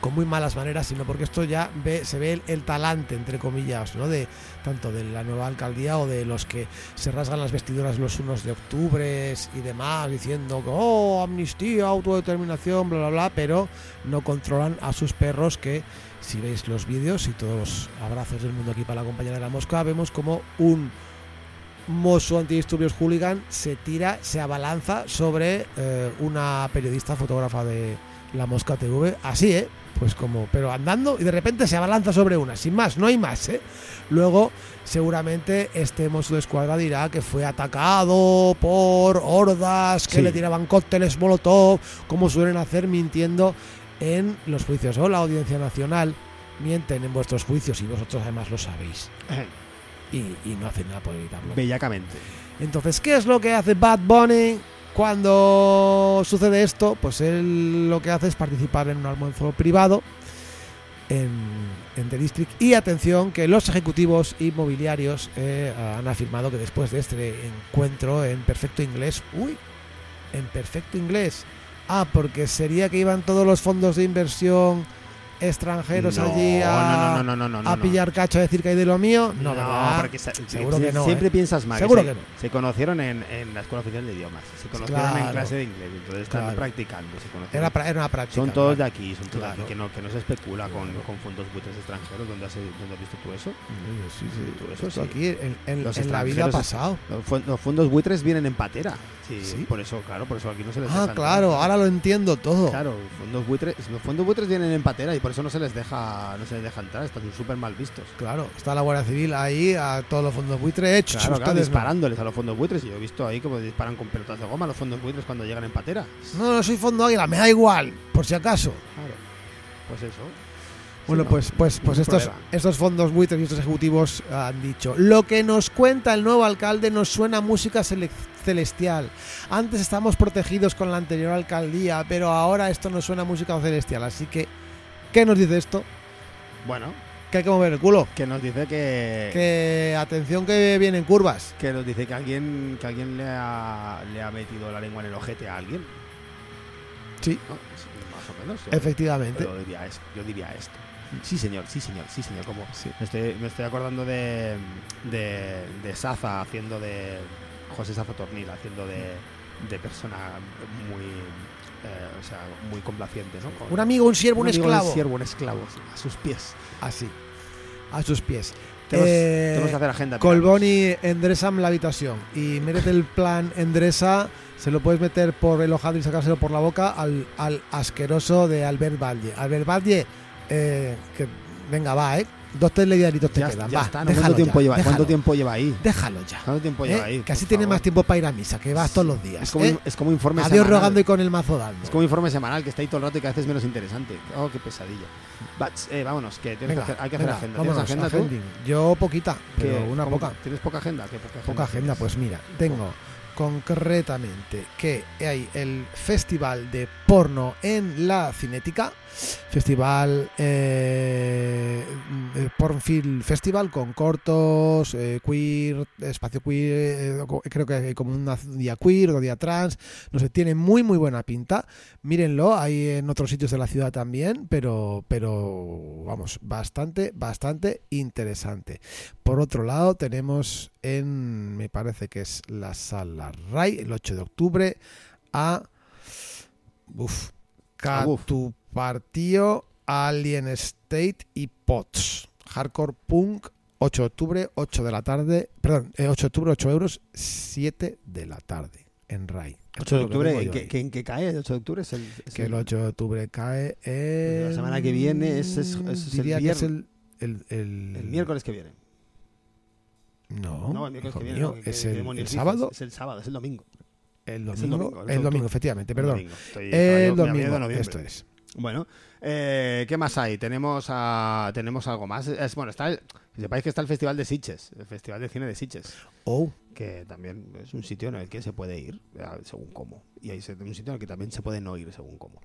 con muy malas maneras, sino porque esto ya ve, se ve el, el talante, entre comillas, ¿no? de tanto de la nueva alcaldía o de los que se rasgan las vestiduras los unos de octubre y demás, diciendo que, oh, amnistía, autodeterminación, bla, bla, bla, pero no controlan a sus perros que, si veis los vídeos y todos los abrazos del mundo aquí para la compañera de la mosca, vemos como un mozo antidisturbios hooligan se tira, se abalanza sobre eh, una periodista fotógrafa de la Mosca TV, así, ¿eh? Pues como, pero andando y de repente se abalanza sobre una, sin más, no hay más, ¿eh? Luego, seguramente este mozo de escuadra dirá que fue atacado por hordas que Sí. le tiraban cócteles molotov, como suelen hacer mintiendo en los juicios. O la Audiencia Nacional mienten en vuestros juicios y vosotros además lo sabéis. y, y no hacen nada por evitarlo. Bellacamente. Entonces, ¿qué es lo que hace Bad Bunny cuando sucede esto? Pues él lo que hace es participar en un almuerzo privado en, en The District. Y atención, que los ejecutivos inmobiliarios eh, han afirmado que después de este encuentro en perfecto inglés, uy, en perfecto inglés. Ah, porque sería que iban todos los fondos de inversión extranjeros allí a, a pillar cacho a decir que hay de lo mío. No, No, porque se- Seguro se- que no, Siempre ¿eh? piensas mal. Seguro se, que no. Se conocieron en, en la Escuela Oficial de Idiomas. Se conocieron en clase de inglés. Entonces están Claro. practicando. Se conocieron. Era, pra- era una práctica. son todos de aquí, son todos de aquí. Que no, que no se especula con, con fondos buitres extranjeros. ¿Dónde has, ¿Dónde has visto tú eso? Sí, sí, Tú eso sí. aquí en, en- Los en la vida ha pasado. Los, fon- los fondos buitres vienen en patera. Sí, ¿Sí? Por eso, claro, por eso aquí no se les Ah, claro, ahora lo entiendo todo. Claro, los fondos buitres, los fondos buitres vienen en patera y por eso no se les deja, no se les deja entrar, están súper mal vistos. Claro, está la Guardia Civil ahí a todos los fondos buitre hechos. Claro, claro, ustedes no. disparándoles a los fondos buitres. Y yo he visto ahí como disparan con pelotas de goma a los fondos buitres cuando llegan en patera. No, no soy fondo águila, me da igual, por si acaso. Claro. Pues eso. Bueno, Sí, pues, pues, pues ningún estos, problema. estos fondos buitres y estos ejecutivos han dicho, lo que nos cuenta el nuevo alcalde nos suena a música celestial. Antes estábamos protegidos con la anterior alcaldía, pero ahora esto nos suena a música celestial. Así que, ¿qué nos dice esto? Bueno, Que hay que mover el culo. que nos dice que, Que atención que vienen curvas. que nos dice que alguien que alguien le ha, le ha metido la lengua en el ojete a alguien. Sí, Más o menos. efectivamente. Yo diría, es- yo diría esto. Sí, señor, sí, señor, sí, señor. Como Sí. me, estoy, me estoy acordando de, de, de Saza haciendo de. José Saza Tornil haciendo de, de persona muy. Eh, o sea, muy complaciente, ¿no? Con- Un amigo, un siervo, un, esclavo. Un siervo, un esclavo, a sus pies. Así, a sus pies. Tenemos, Eh, tenemos que hacer agenda. Colboni endresa la habitación y métete el plan endresa, se lo puedes meter por el ojado y sacárselo por la boca al, al asqueroso de Albert Valle. Albert Valle, eh, que venga, va, ¿eh? Dos telediaritos te ya, quedan, ya va, está, ¿no? ¿Cuánto tiempo, lleva, ¿Cuánto tiempo lleva ahí? Déjalo ya. ¿Cuánto tiempo ¿eh? lleva ahí? Por tiene más tiempo para ir a misa, que vas todos los días. Es como, ¿eh? es como informe Adiós semanal. rogando y con el mazo dando. Es como informe semanal que está ahí todo el rato y cada vez es menos interesante. Oh, qué pesadilla. Bats, eh, vámonos, que tienes Venga, que hacer- hay que hacer venga, agenda. ¿Tienes vámonos, agenda tú? Yo poquita, pero una ¿Cómo poca. ¿Tienes poca agenda? ¿Qué poca agenda? Poca agenda, tienes? pues mira, tengo concretamente que hay el Festival de Porno en la Cinética, Festival eh, eh, Pornfilm Festival con cortos, eh, queer, espacio queer, eh, creo que hay como un día queer, otro día trans, no sé, tiene muy muy buena pinta. Mírenlo, hay en otros sitios de la ciudad también, pero pero vamos, bastante bastante interesante. Por otro lado, tenemos en, me parece que es la sala RAI, el 8 de octubre, a uf, A buf. Catu Partido, Alien State y POTS. Hardcore Punk, 8 de octubre, 8 de la tarde, perdón, eh, 8 de octubre, 8 euros, 7 de la tarde en RAI. Esto 8 de octubre, tengo ¿en yo qué, qué- qué cae? ¿El 8 de octubre es el. es Que el el- 8 de octubre cae en... La semana que viene es- es- es el diría que es viernes. el, el, el- el miércoles que viene. No, No, el miércoles que viene. mío, no, ¿qué- es el, sábado. Es el sábado, es el domingo. El domingo, el domingo, el domingo, efectivamente, perdón. domingo. Estoy- El domingo, esto es. Bueno, eh, ¿qué más hay? Tenemos a, tenemos algo más. Es, bueno, está el, que sepáis que está el Festival de Sitges, el Festival de Cine de Sitges, Oh, que también es un sitio en el que se puede ir según cómo. Y hay un sitio en el que también se puede no ir según cómo.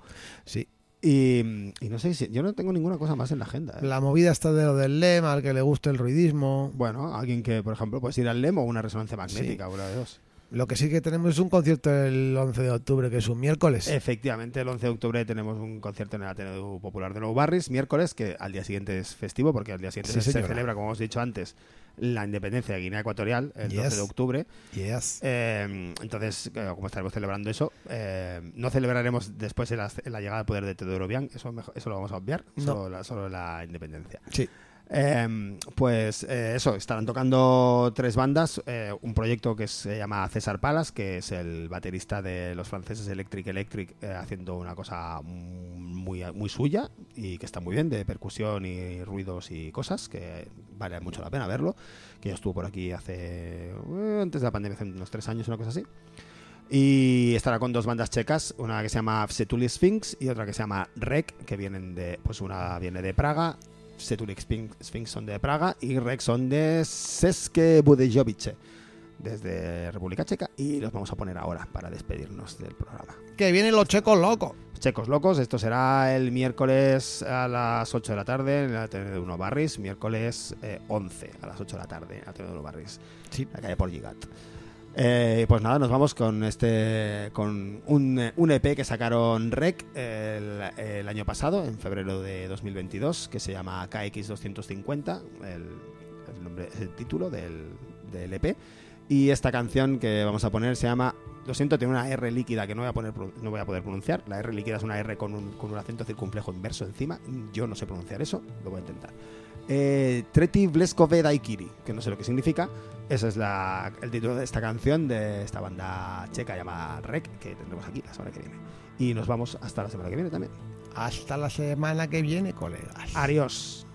sí. Y, y no sé si yo no tengo ninguna cosa más en la agenda. ¿eh? La movida está de lo del lema, al que le guste el ruidismo. Bueno, alguien que, por ejemplo, puede ir al LEM o una resonancia magnética, una de dos. Lo que sí que tenemos es un concierto el 11 de octubre, que es un miércoles. Efectivamente, el 11 de octubre tenemos un concierto en el Ateneo Popular de Nuevo Barris, miércoles, que al día siguiente es festivo, porque al día siguiente Sí, se celebra, como hemos dicho antes, la independencia de Guinea Ecuatorial, el Yes. 12 de octubre. Yes. Eh, entonces, eh, como estaremos celebrando eso, eh, no celebraremos después la, llegada al poder de Teodoro Bian, eso, eso lo vamos a obviar, No. solo, la, solo la independencia. Sí. Eh, pues eh, eso, estarán tocando tres bandas. eh, un proyecto que se llama César Palas, que es el baterista de los franceses Electric Electric, eh, haciendo una cosa muy, muy suya y que está muy bien, de percusión y ruidos y cosas, que vale mucho la pena verlo. Que ya estuvo por aquí hace. antes de la pandemia, hace unos tres años, una cosa así. Y estará con dos bandas checas, una que se llama Setuli Sphinx y otra que se llama Rec, que vienen de, pues una viene de Praga Setulik Sphinx, son de Praga y Rex son de Seske Budejovice, desde República Checa. Y los vamos a poner ahora para despedirnos del programa. Que vienen los checos locos. Checos locos, esto será el miércoles a las 8 de la tarde en la tele de Uno Barris, miércoles eh, 11 a las 8 de la tarde en la tele de Uno Barris, Sí. la calle por Gigat. Eh, pues nada, nos vamos con este con un, eh, un EP que sacaron Rec el, el año pasado, en febrero de 2022, que se llama KX250, el, el nombre, el título del, del EP. Y esta canción que vamos a poner se llama. Lo siento, tiene una R líquida que no voy a, poner, no voy a poder pronunciar. La R líquida es una R con un, con un acento circunflejo inverso encima. Yo no sé pronunciar eso, lo voy a intentar. Eh, Treti Bleskove Daikiri, que no sé lo que significa. Ese es la- el título de esta canción de esta banda checa llamada Rec, que tendremos aquí la semana que viene. Y nos vamos hasta la semana que viene también. Hasta la semana que viene, colegas. Adiós.